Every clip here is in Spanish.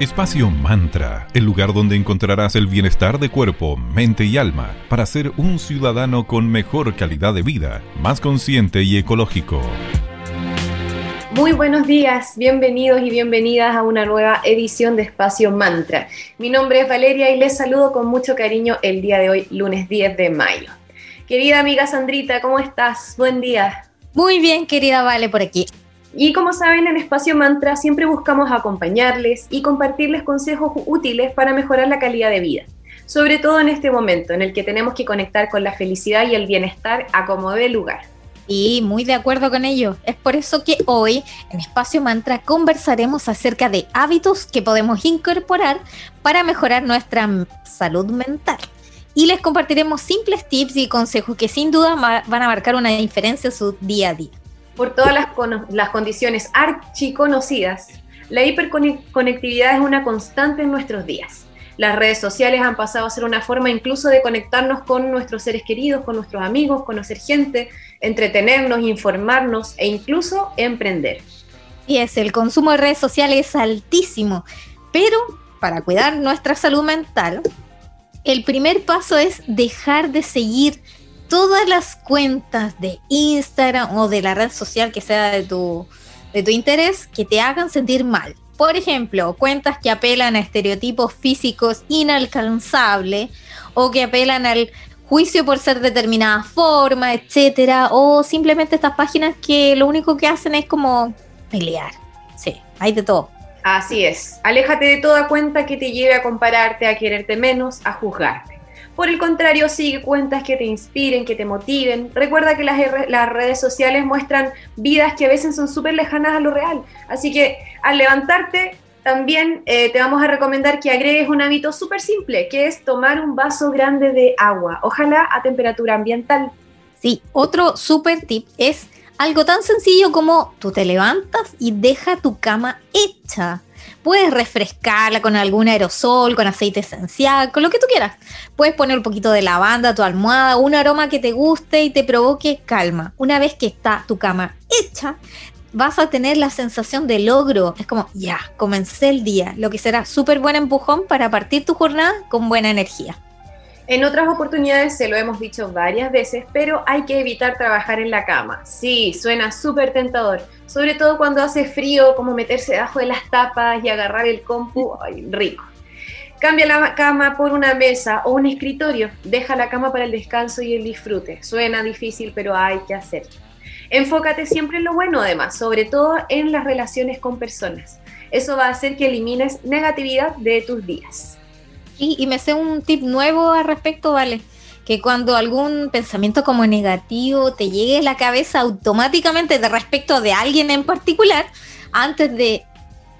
Espacio Mantra, el lugar donde encontrarás el bienestar de cuerpo, mente y alma para ser un ciudadano con mejor calidad de vida, más consciente y ecológico. Muy buenos días, bienvenidos y bienvenidas a una nueva edición de Espacio Mantra. Mi nombre es Valeria y les saludo con mucho cariño el día de hoy, lunes 10 de mayo. Querida amiga Sandrita, ¿cómo estás? Buen día. Muy bien, querida Vale, por aquí. Y como saben, en Espacio Mantra siempre buscamos acompañarles y compartirles consejos útiles para mejorar la calidad de vida. Sobre todo en este momento en el que tenemos que conectar con la felicidad y el bienestar a como dé lugar. Y muy de acuerdo con ello. Es por eso que hoy en Espacio Mantra conversaremos acerca de hábitos que podemos incorporar para mejorar nuestra salud mental. Y les compartiremos simples tips y consejos que sin duda van a marcar una diferencia en su día a día por todas las, las condiciones archiconocidas, la hiperconectividad es una constante en nuestros días. Las redes sociales han pasado a ser una forma incluso de conectarnos con nuestros seres queridos, con nuestros amigos, conocer gente, entretenernos, informarnos e incluso emprender. Y es, el consumo de redes sociales es altísimo, pero para cuidar nuestra salud mental, el primer paso es dejar de seguir todas las cuentas de Instagram o de la red social que sea de tu, de tu interés que te hagan sentir mal. Por ejemplo, cuentas que apelan a estereotipos físicos inalcanzables o que apelan al juicio por ser de determinada forma, etcétera, o simplemente estas páginas que lo único que hacen es como pelear. Sí, hay de todo. Así es. Aléjate de toda cuenta que te lleve a compararte, a quererte menos, a juzgarte. Por el contrario, sigue cuentas que te inspiren, que te motiven. Recuerda que las, redes sociales muestran vidas que a veces son súper lejanas a lo real. Así que al levantarte, también eh, te vamos a recomendar que agregues un hábito súper simple, que es tomar un vaso grande de agua, ojalá a temperatura ambiental. Sí, otro súper tip es algo tan sencillo como tú te levantas y deja tu cama hecha. Puedes refrescarla con algún aerosol, con aceite esencial, con lo que tú quieras. Puedes poner un poquito de lavanda a tu almohada, un aroma que te guste y te provoque calma. Una vez que está tu cama hecha, vas a tener la sensación de logro. Es como, ya, comencé el día, lo que será súper buen empujón para partir tu jornada con buena energía. En otras oportunidades se lo hemos dicho varias veces, pero hay que evitar trabajar en la cama. Sí, suena súper tentador, sobre todo cuando hace frío, como meterse debajo de las tapas y agarrar el compu, ay, rico. Cambia la cama por una mesa o un escritorio, deja la cama para el descanso y el disfrute. Suena difícil, pero hay que hacerlo. Enfócate siempre en lo bueno, además, sobre todo en las relaciones con personas. Eso va a hacer que elimines negatividad de tus días y me sé un tip nuevo al respecto, ¿vale? Que cuando algún pensamiento como negativo te llegue a la cabeza automáticamente de respecto de alguien en particular, antes de,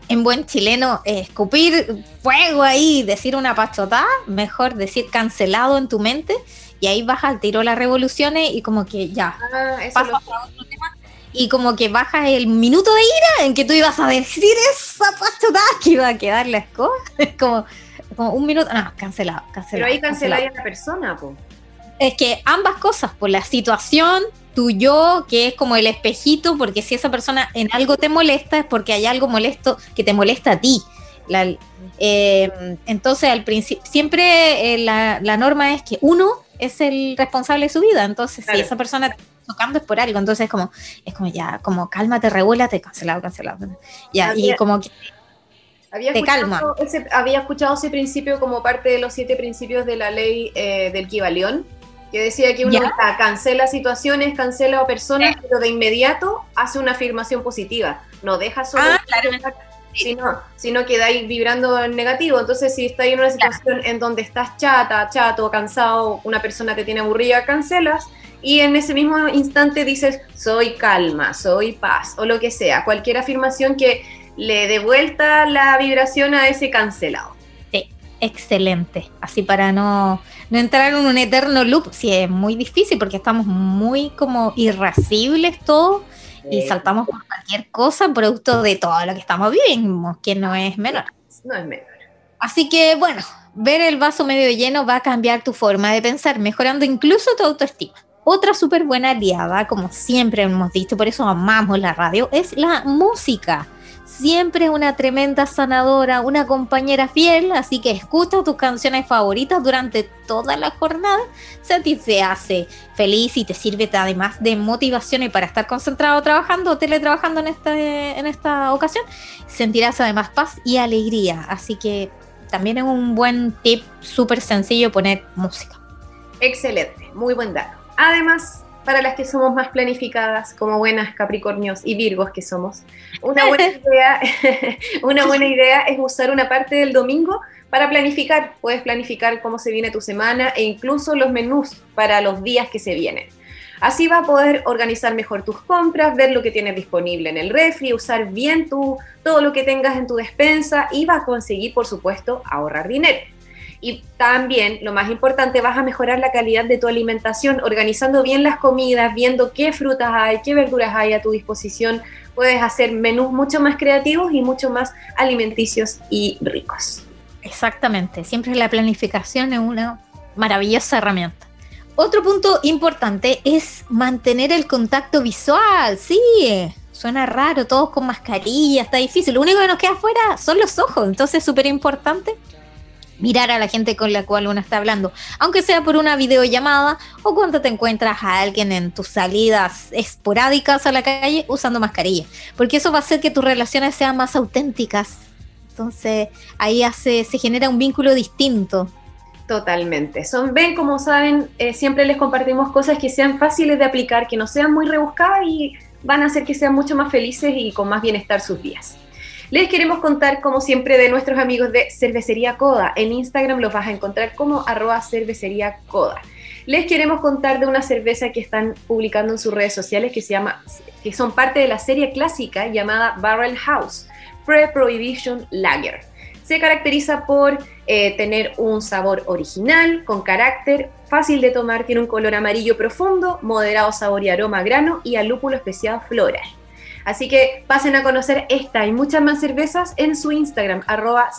en buen chileno, escupir fuego ahí y decir una pachotada, mejor decir cancelado en tu mente y ahí bajas al tiro las revoluciones y como que ya, ah, pasa otro tema y como que bajas el minuto de ira en que tú ibas a decir esa pachotada que iba a quedar la escoba. Es como como un minuto, no, cancelado, cancelado. Pero ahí cancelaría a la persona, po. Es que ambas cosas, por la situación, tu yo, que es como el espejito, porque si esa persona en algo te molesta, es porque hay algo molesto que te molesta a ti. Eh, entonces, al principio, siempre eh, la, norma es que uno es el responsable de su vida. Entonces, si esa persona está tocando es por algo. Entonces, es como, es como ya, como cálmate, revuélate, cancelado, cancelado. Ya, y como que había escuchado, Ese, había escuchado ese principio como parte de los siete principios de la ley eh, del Kibalión, que decía que uno cancela situaciones, cancela personas, pero de inmediato hace una afirmación positiva. No deja solo. Ah, sino, sino quedáis vibrando en negativo. Entonces, si estáis en una situación en donde estás chata, chato, cansado, una persona te tiene aburrida, cancelas. Y en ese mismo instante dices, soy calma, soy paz, o lo que sea. Cualquier afirmación que le dé vuelta la vibración a ese cancelado. Sí, excelente. Así para no, no entrar en un eterno loop, sí es muy difícil porque estamos muy como irascibles todos y saltamos por cualquier cosa producto de todo lo que estamos viviendo, que no es menor. No es menor. Así que bueno, ver el vaso medio lleno va a cambiar tu forma de pensar, mejorando incluso tu autoestima. Otra súper buena aliada, como siempre hemos dicho, por eso amamos la radio, es la música siempre es una tremenda sanadora, una compañera fiel, así que escucha tus canciones favoritas durante toda la jornada. Si a ti te hace feliz y te sirve además de motivación y para estar concentrado trabajando o teletrabajando en, este, en esta ocasión, sentirás además paz y alegría. Así que también es un buen tip súper sencillo poner música. Excelente, muy buen dato. Además, para las que somos más planificadas, como buenas Capricornios y Virgos que somos, una buena idea, una buena idea es usar una parte del domingo para planificar. Puedes planificar cómo se viene tu semana e incluso los menús para los días que se vienen. Así va a poder organizar mejor tus compras, ver lo que tienes disponible en el refri, usar bien tu, todo lo que tengas en tu despensa y va a conseguir, por supuesto, ahorrar dinero. Y también, lo más importante, vas a mejorar la calidad de tu alimentación, organizando bien las comidas, viendo qué frutas hay, qué verduras hay a tu disposición. Puedes hacer menús mucho más creativos y mucho más alimenticios y ricos. Exactamente, siempre la planificación es una maravillosa herramienta. Otro punto importante es mantener el contacto visual. Sí, suena raro, todos con mascarilla, está difícil. Lo único que nos queda afuera son los ojos, entonces es súper importante mirar a la gente con la cual uno está hablando, aunque sea por una videollamada o cuando te encuentras a alguien en tus salidas esporádicas a la calle usando mascarilla, porque eso va a hacer que tus relaciones sean más auténticas. Entonces ahí hace, se genera un vínculo distinto. Totalmente. Son, ven, como saben, eh, siempre les compartimos cosas que sean fáciles de aplicar, que no sean muy rebuscadas y van a hacer que sean mucho más felices y con más bienestar sus días. Les queremos contar, como siempre, de nuestros amigos de Cervecería Coda. En Instagram los vas a encontrar como arroba cervecería Coda. Les queremos contar de una cerveza que están publicando en sus redes sociales que se llama, que son parte de la serie clásica llamada Barrel House Pre-Prohibition Lager. Se caracteriza por eh, tener un sabor original, con carácter, fácil de tomar, tiene un color amarillo profundo, moderado sabor y aroma a grano y a lúpulo especiado floral. Así que pasen a conocer esta y muchas más cervezas en su Instagram, arroba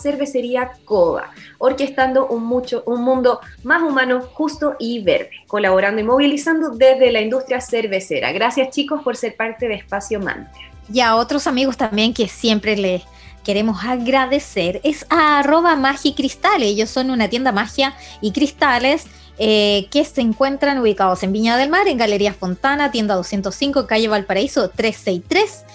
orquestando un, mucho, un mundo más humano, justo y verde, colaborando y movilizando desde la industria cervecera. Gracias chicos por ser parte de Espacio Mantra. Y a otros amigos también que siempre les queremos agradecer es a arroba Cristales. Ellos son una tienda magia y cristales eh, que se encuentran ubicados en Viña del Mar, en Galería Fontana, tienda 205, calle Valparaíso 363.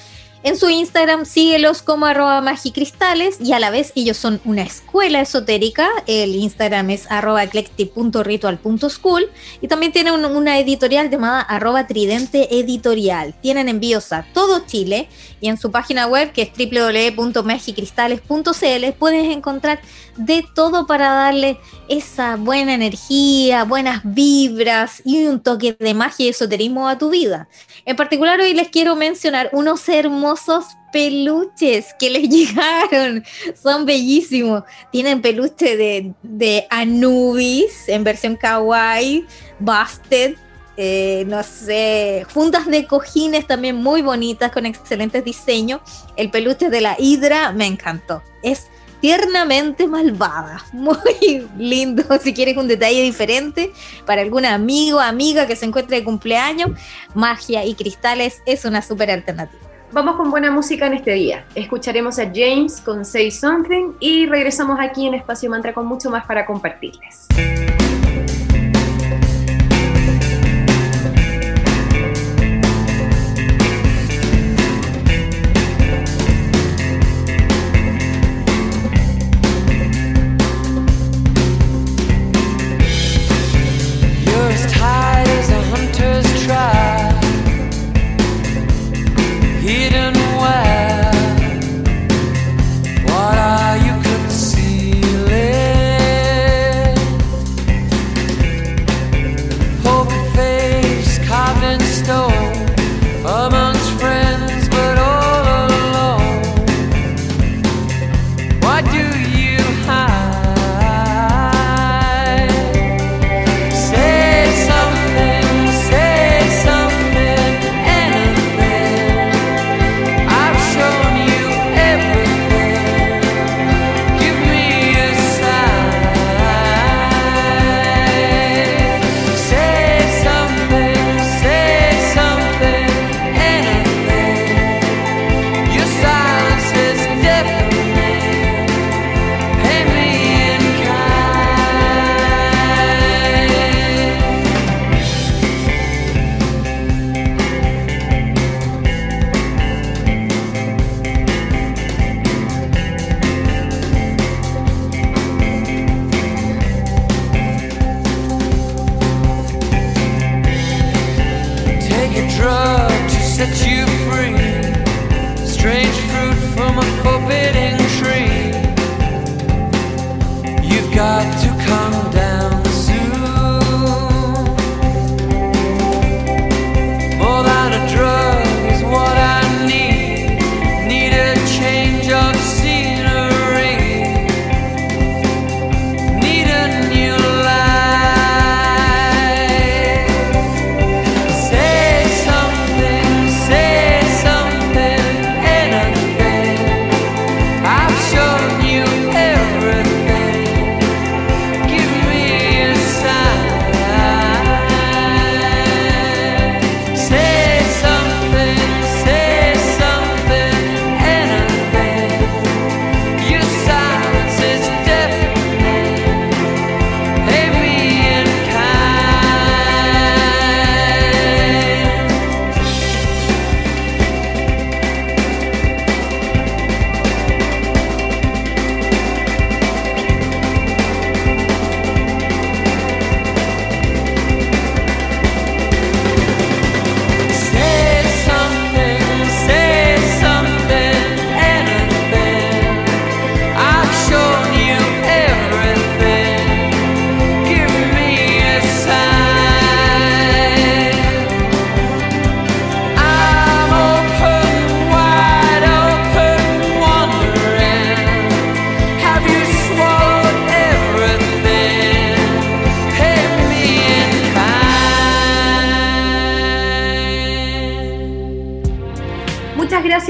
En su Instagram síguelos como arroba magicristales y a la vez ellos son una escuela esotérica. El Instagram es arroba eclectic.ritual.school y también tienen una editorial llamada arroba tridente editorial. Tienen envíos a todo Chile y en su página web que es www.magicristales.cl puedes encontrar de todo para darle esa buena energía, buenas vibras y un toque de magia y esoterismo a tu vida. En particular hoy les quiero mencionar unos hermosos peluches que les llegaron. Son bellísimos. Tienen peluche de, de Anubis en versión kawaii, Busted, eh, no sé, fundas de cojines también muy bonitas con excelentes diseños. El peluche de la hidra me encantó. Es tiernamente malvada. Muy lindo. Si quieres un detalle diferente para algún amigo, amiga que se encuentre de cumpleaños, magia y cristales es una súper alternativa. Vamos con buena música en este día. Escucharemos a James con Say Something y regresamos aquí en Espacio Mantra con mucho más para compartirles.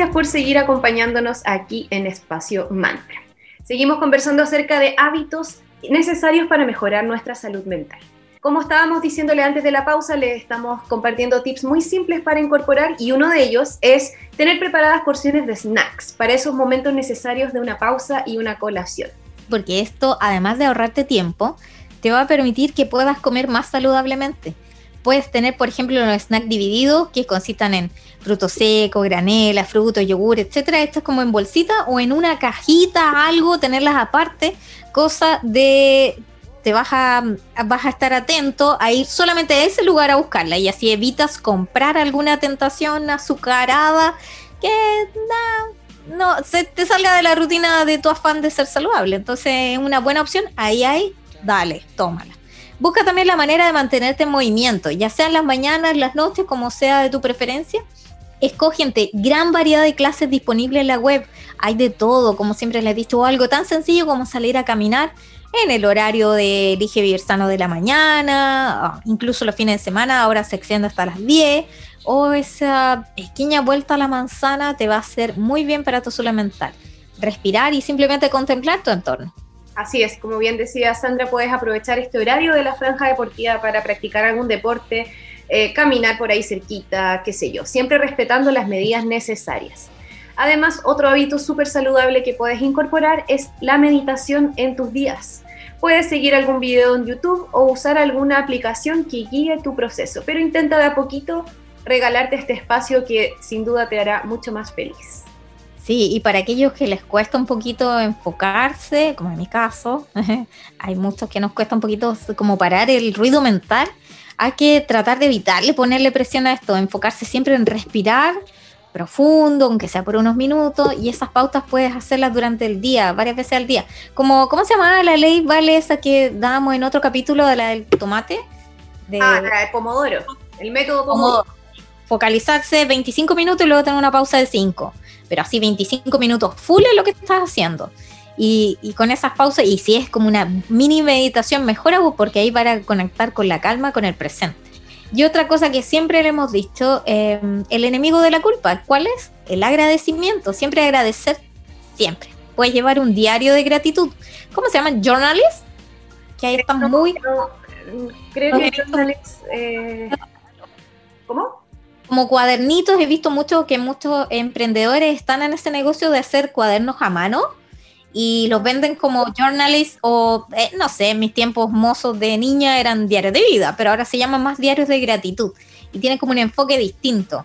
Por seguir acompañándonos aquí en Espacio Mantra. Seguimos conversando acerca de hábitos necesarios para mejorar nuestra salud mental. Como estábamos diciéndole antes de la pausa, le estamos compartiendo tips muy simples para incorporar y uno de ellos es tener preparadas porciones de snacks para esos momentos necesarios de una pausa y una colación. Porque esto, además de ahorrarte tiempo, te va a permitir que puedas comer más saludablemente puedes tener, por ejemplo, los snacks divididos que consistan en frutos secos, granela, frutos, yogur, etcétera. Esto es como en bolsita o en una cajita, algo, tenerlas aparte, cosa de te vas a, vas a estar atento a ir solamente a ese lugar a buscarla y así evitas comprar alguna tentación azucarada que no, no se te salga de la rutina de tu afán de ser saludable. Entonces, una buena opción, ahí hay, dale, tómala. Busca también la manera de mantenerte en movimiento, ya sea en las mañanas, las noches, como sea de tu preferencia. Escoge entre gran variedad de clases disponibles en la web. Hay de todo, como siempre les he dicho, algo tan sencillo como salir a caminar en el horario de Elige Vivir Sano de la mañana, ah, incluso los fines de semana, ahora se extiende hasta las 10, o esa pequeña vuelta a la manzana te va a hacer muy bien para tu salud mental. Respirar y simplemente contemplar tu entorno. Así es, como bien decía Sandra, puedes aprovechar este horario de la franja deportiva para practicar algún deporte, eh, caminar por ahí cerquita, qué sé yo, siempre respetando las medidas necesarias. Además, otro hábito súper saludable que puedes incorporar es la meditación en tus días. Puedes seguir algún video en YouTube o usar alguna aplicación que guíe tu proceso, pero intenta de a poquito regalarte este espacio que sin duda te hará mucho más feliz. Sí, y para aquellos que les cuesta un poquito enfocarse, como en mi caso, hay muchos que nos cuesta un poquito como parar el ruido mental, hay que tratar de evitarle ponerle presión a esto, enfocarse siempre en respirar profundo, aunque sea por unos minutos, y esas pautas puedes hacerlas durante el día, varias veces al día. Como, ¿Cómo se llamaba la ley, vale, esa que dábamos en otro capítulo de la del tomate? De... Ah, la de Pomodoro, el método Pomodoro. Pomodoro. Focalizarse 25 minutos y luego tener una pausa de 5 pero así 25 minutos full es lo que estás haciendo. Y, con esas pausas, y si es como una mini meditación, mejor porque ahí para conectar con la calma, con el presente. Y otra cosa que siempre le hemos dicho, em, el enemigo de la culpa, ¿cuál es? El agradecimiento, siempre agradecer, siempre. Puedes llevar un diario de gratitud. ¿Cómo se llama? ¿Journalist? Que ahí están muy... creo que journalist... Eh, ¿Cómo? Como cuadernitos, he visto mucho que muchos emprendedores están en ese negocio de hacer cuadernos a mano y los venden como journalists o, eh, no sé, en mis tiempos mozos de niña eran diarios de vida, pero ahora se llaman más diarios de gratitud y tienen como un enfoque distinto.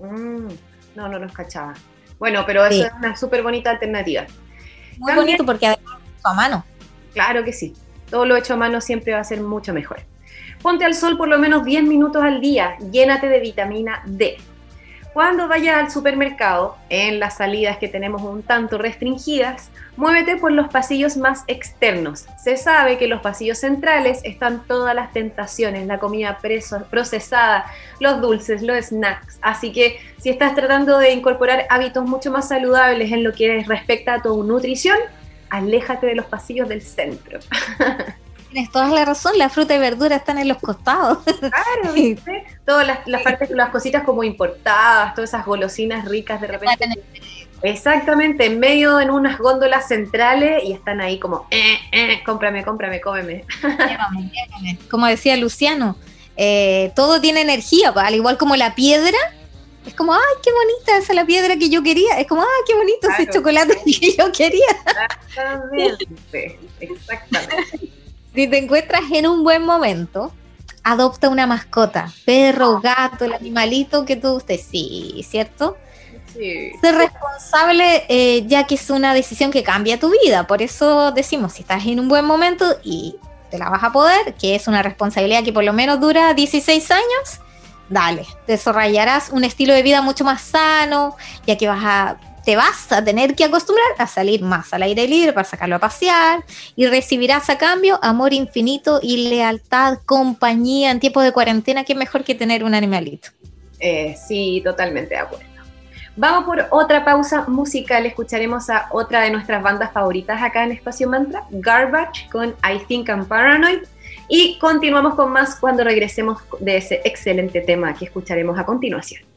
Mm, no, no los cachaba. Bueno, pero eso es una súper bonita alternativa. Muy bonito porque además a mano. Claro que sí. Todo lo hecho a mano siempre va a ser mucho mejor. Ponte al sol por lo menos 10 minutos al día, llénate de vitamina D. Cuando vayas al supermercado, en las salidas que tenemos un tanto restringidas, muévete por los pasillos más externos. Se sabe que en los pasillos centrales están todas las tentaciones, la comida procesada, los dulces, los snacks. Así que si estás tratando de incorporar hábitos mucho más saludables en lo que respecta a tu nutrición, aléjate de los pasillos del centro. Tienes toda la razón, la fruta y verdura están en los costados. Claro, ¿viste? Todas las, las, partes, las cositas como importadas, todas esas golosinas ricas de repente. Exactamente, en medio en unas góndolas centrales y están ahí como, eh, eh, cómprame, cómprame, cómeme. Como decía Luciano, eh, todo tiene energía, al igual como la piedra. Es como, ay, qué bonita esa la piedra que yo quería. Es como, ay, qué bonito ese chocolate que yo quería. Exactamente, exactamente. Si te encuentras en un buen momento, adopta una mascota, perro, ah. gato, el animalito que tú usted sí, ¿cierto? Sí. Ser responsable eh, ya que es una decisión que cambia tu vida. Por eso decimos, si estás en un buen momento y te la vas a poder, que es una responsabilidad que por lo menos dura 16 años, dale, desarrollarás un estilo de vida mucho más sano, ya que vas a te vas a tener que acostumbrar a salir más al aire libre para sacarlo a pasear y recibirás a cambio amor infinito y lealtad, compañía en tiempo de cuarentena, que mejor que tener un animalito. Eh, sí, totalmente de acuerdo. Vamos por otra pausa musical, escucharemos a otra de nuestras bandas favoritas acá en Espacio Mantra, Garbage con I Think I'm Paranoid. Y continuamos con más cuando regresemos de ese excelente tema que escucharemos a continuación.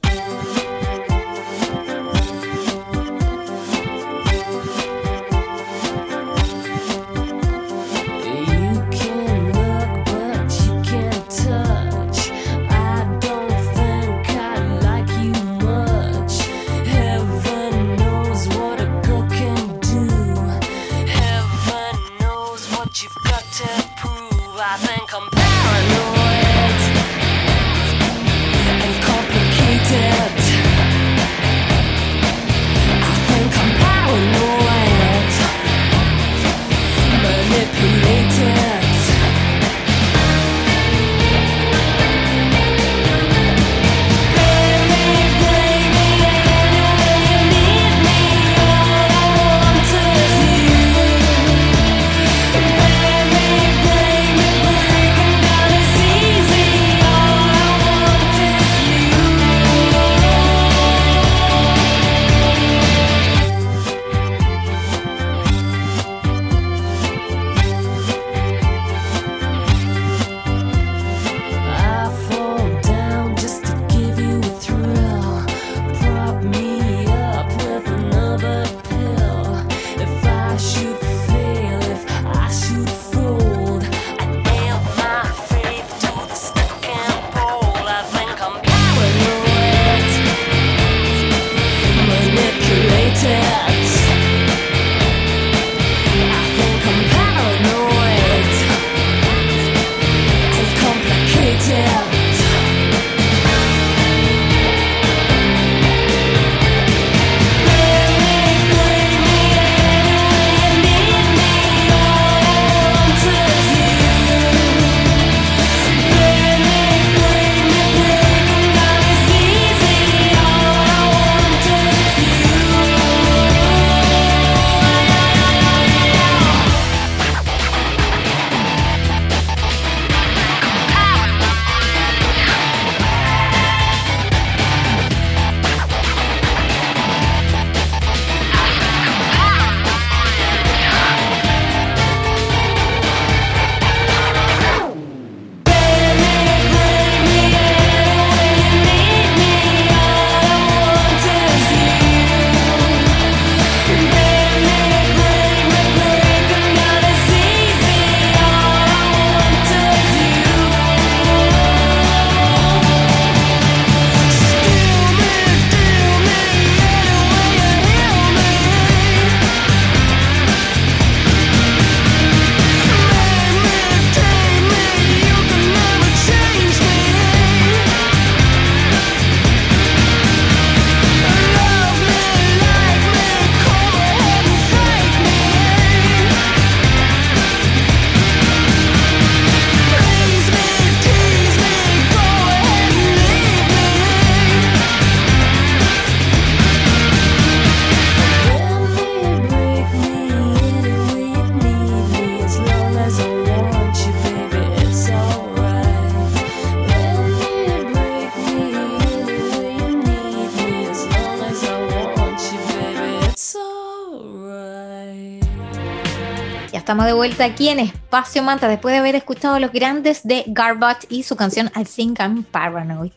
Vuelta aquí en Espacio Manta después de haber escuchado los grandes de Garbage y su canción I Think I'm Paranoid.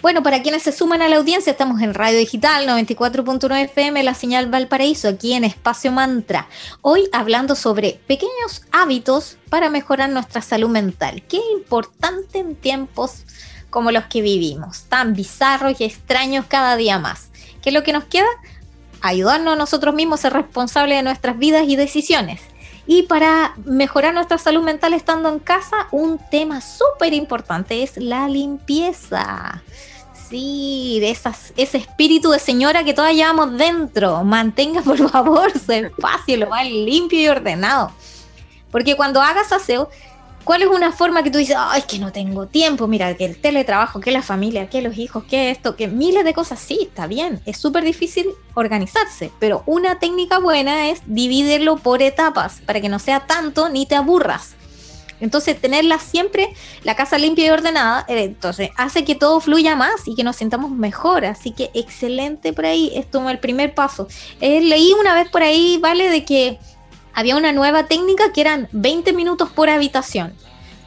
Bueno, para quienes se suman a la audiencia, estamos en Radio Digital 94.9 FM, la señal Valparaíso, aquí en Espacio Mantra. Hoy hablando sobre pequeños hábitos para mejorar nuestra salud mental. Qué importante en tiempos como los que vivimos, tan bizarros y extraños cada día más. ¿Qué es lo que nos queda? Ayudarnos a nosotros mismos a ser responsables de nuestras vidas y decisiones y para mejorar nuestra salud mental estando en casa, un tema súper importante es la limpieza. Sí, de esas, ese espíritu de señora que todas llevamos dentro. Mantenga por favor su espacio lo más limpio y ordenado. Porque cuando hagas aseo, ¿Cuál es una forma que tú dices, ay, que no tengo tiempo? Mira, que el teletrabajo, que la familia, que los hijos, que esto, que miles de cosas. Sí, está bien, es súper difícil organizarse, pero una técnica buena es dividirlo por etapas para que no sea tanto ni te aburras. Entonces, tenerla siempre, la casa limpia y ordenada, eh, entonces hace que todo fluya más y que nos sintamos mejor. Así que excelente por ahí, es como el primer paso. Eh, leí una vez por ahí, ¿vale? De que había una nueva técnica que eran 20 minutos por habitación.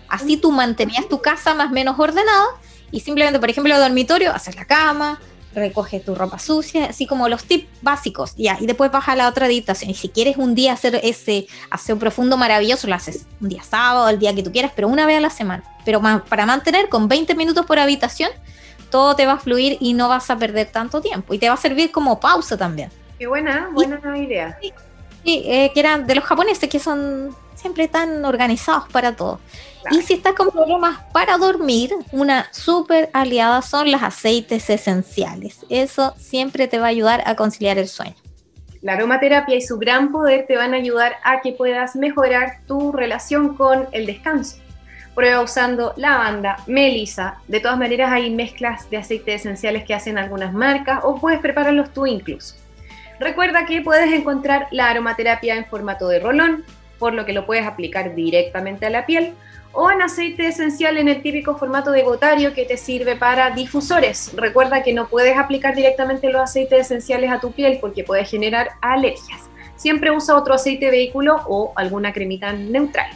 Así tú mantenías tu casa más o menos ordenada y simplemente, por ejemplo, el dormitorio, haces la cama, recoges tu ropa sucia, así como los tips básicos, ya, y después vas a la otra habitación. Y si quieres un día hacer ese aseo profundo maravilloso, lo haces un día sábado, el día que tú quieras, pero una vez a la semana. Pero para mantener con 20 minutos por habitación, todo te va a fluir y no vas a perder tanto tiempo. Y te va a servir como pausa también. Qué buena, buena idea. Sí, eh, que eran de los japoneses que son siempre tan organizados para todo. Y si estás con problemas para dormir, una súper aliada son los aceites esenciales. Eso siempre te va a ayudar a conciliar el sueño. La aromaterapia y su gran poder te van a ayudar a que puedas mejorar tu relación con el descanso. Prueba usando lavanda, melisa. De todas maneras hay mezclas de aceites esenciales que hacen algunas marcas o puedes prepararlos tú incluso. Recuerda que puedes encontrar la aromaterapia en formato de rolón, por lo que lo puedes aplicar directamente a la piel, o en aceite esencial en el típico formato de gotario que te sirve para difusores. Recuerda que no puedes aplicar directamente los aceites esenciales a tu piel porque puede generar alergias. Siempre usa otro aceite vehículo o alguna cremita neutral.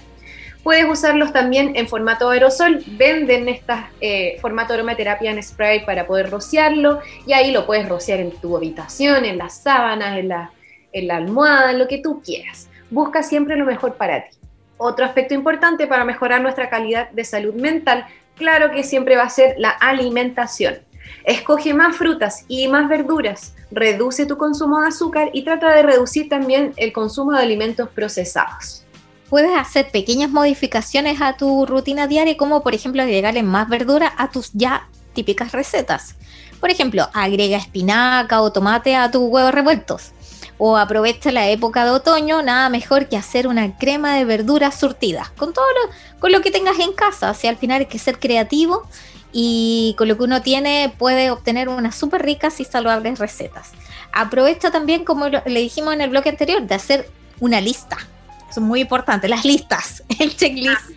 Puedes usarlos también en formato aerosol. Venden estas eh, formato aromaterapia en spray para poder rociarlo y ahí lo puedes rociar en tu habitación, en las sábanas, en la, en la almohada, en lo que tú quieras. Busca siempre lo mejor para ti. Otro aspecto importante para mejorar nuestra calidad de salud mental, claro que siempre va a ser la alimentación. Escoge más frutas y más verduras, reduce tu consumo de azúcar y trata de reducir también el consumo de alimentos procesados puedes hacer pequeñas modificaciones a tu rutina diaria, como por ejemplo agregarle más verdura a tus ya típicas recetas. Por ejemplo, agrega espinaca o tomate a tus huevos revueltos. O aprovecha la época de otoño, nada mejor que hacer una crema de verduras surtidas, con todo lo, con lo que tengas en casa. O sea, al final hay que ser creativo y con lo que uno tiene puede obtener unas súper ricas y saludables recetas. Aprovecha también, como le dijimos en el bloque anterior, de hacer una lista son muy importantes, las listas, el checklist.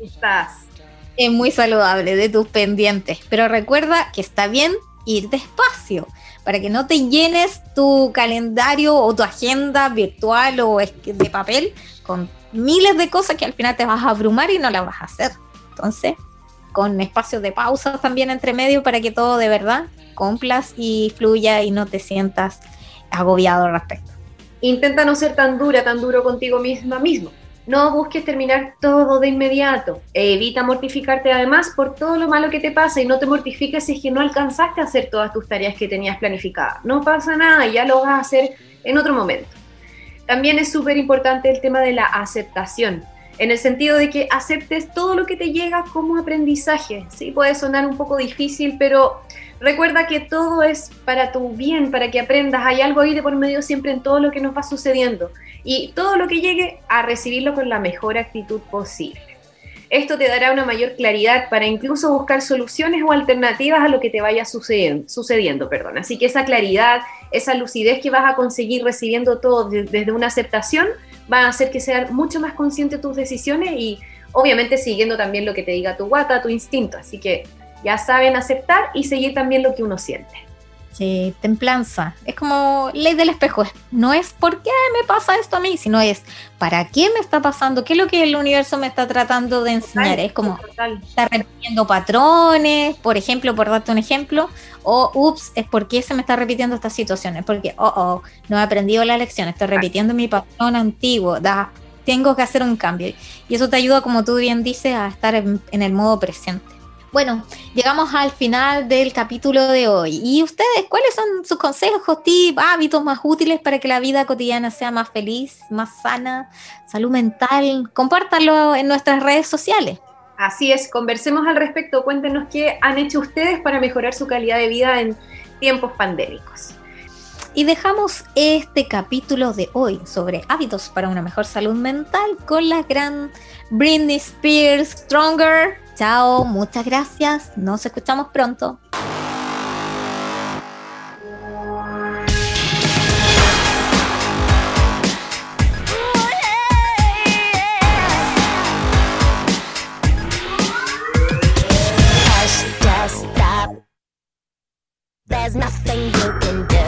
listas. es muy saludable de tus pendientes, pero recuerda que está bien ir despacio para que no te llenes tu calendario o tu agenda virtual o de papel con miles de cosas que al final te vas a abrumar y no las vas a hacer. Entonces, con espacios de pausa también entre medio para que todo de verdad cumplas y fluya y no te sientas agobiado al respecto. Intenta no ser tan dura, tan duro contigo misma mismo. No busques terminar todo de inmediato. Evita mortificarte además por todo lo malo que te pasa y no te mortifiques si es que no alcanzaste a hacer todas tus tareas que tenías planificadas. No pasa nada, ya lo vas a hacer en otro momento. También es súper importante el tema de la aceptación, en el sentido de que aceptes todo lo que te llega como aprendizaje. Sí, puede sonar un poco difícil, pero Recuerda que todo es para tu bien, para que aprendas. Hay algo ahí de por medio siempre en todo lo que nos va sucediendo. Y todo lo que llegue a recibirlo con la mejor actitud posible. Esto te dará una mayor claridad para incluso buscar soluciones o alternativas a lo que te vaya sucediendo. sucediendo perdón. Así que esa claridad, esa lucidez que vas a conseguir recibiendo todo desde una aceptación, va a hacer que seas mucho más consciente de tus decisiones y obviamente siguiendo también lo que te diga tu guata, tu instinto. Así que ya saben aceptar y seguir también lo que uno siente. Sí, templanza. Es como ley del espejo. No es por qué me pasa esto a mí, sino es para qué me está pasando, qué es lo que el universo me está tratando de enseñar. es como está repitiendo patrones, por ejemplo, por darte un ejemplo, o ups, es porque se me está repitiendo esta situación, es porque, oh, oh, no he aprendido la lección, estoy repitiendo mi patrón antiguo, da, tengo que hacer un cambio. Y eso te ayuda, como tú bien dices, a estar en el modo presente. Bueno, llegamos al final del capítulo de hoy. ¿Y ustedes cuáles son sus consejos, tips, hábitos más útiles para que la vida cotidiana sea más feliz, más sana, salud mental? Compártanlo en nuestras redes sociales. Así es, conversemos al respecto, cuéntenos qué han hecho ustedes para mejorar su calidad de vida en tiempos pandémicos. Y dejamos este capítulo de hoy sobre hábitos para una mejor salud mental con la gran Britney Spears Stronger Chao, muchas gracias. Nos escuchamos pronto. There's nothing you can do.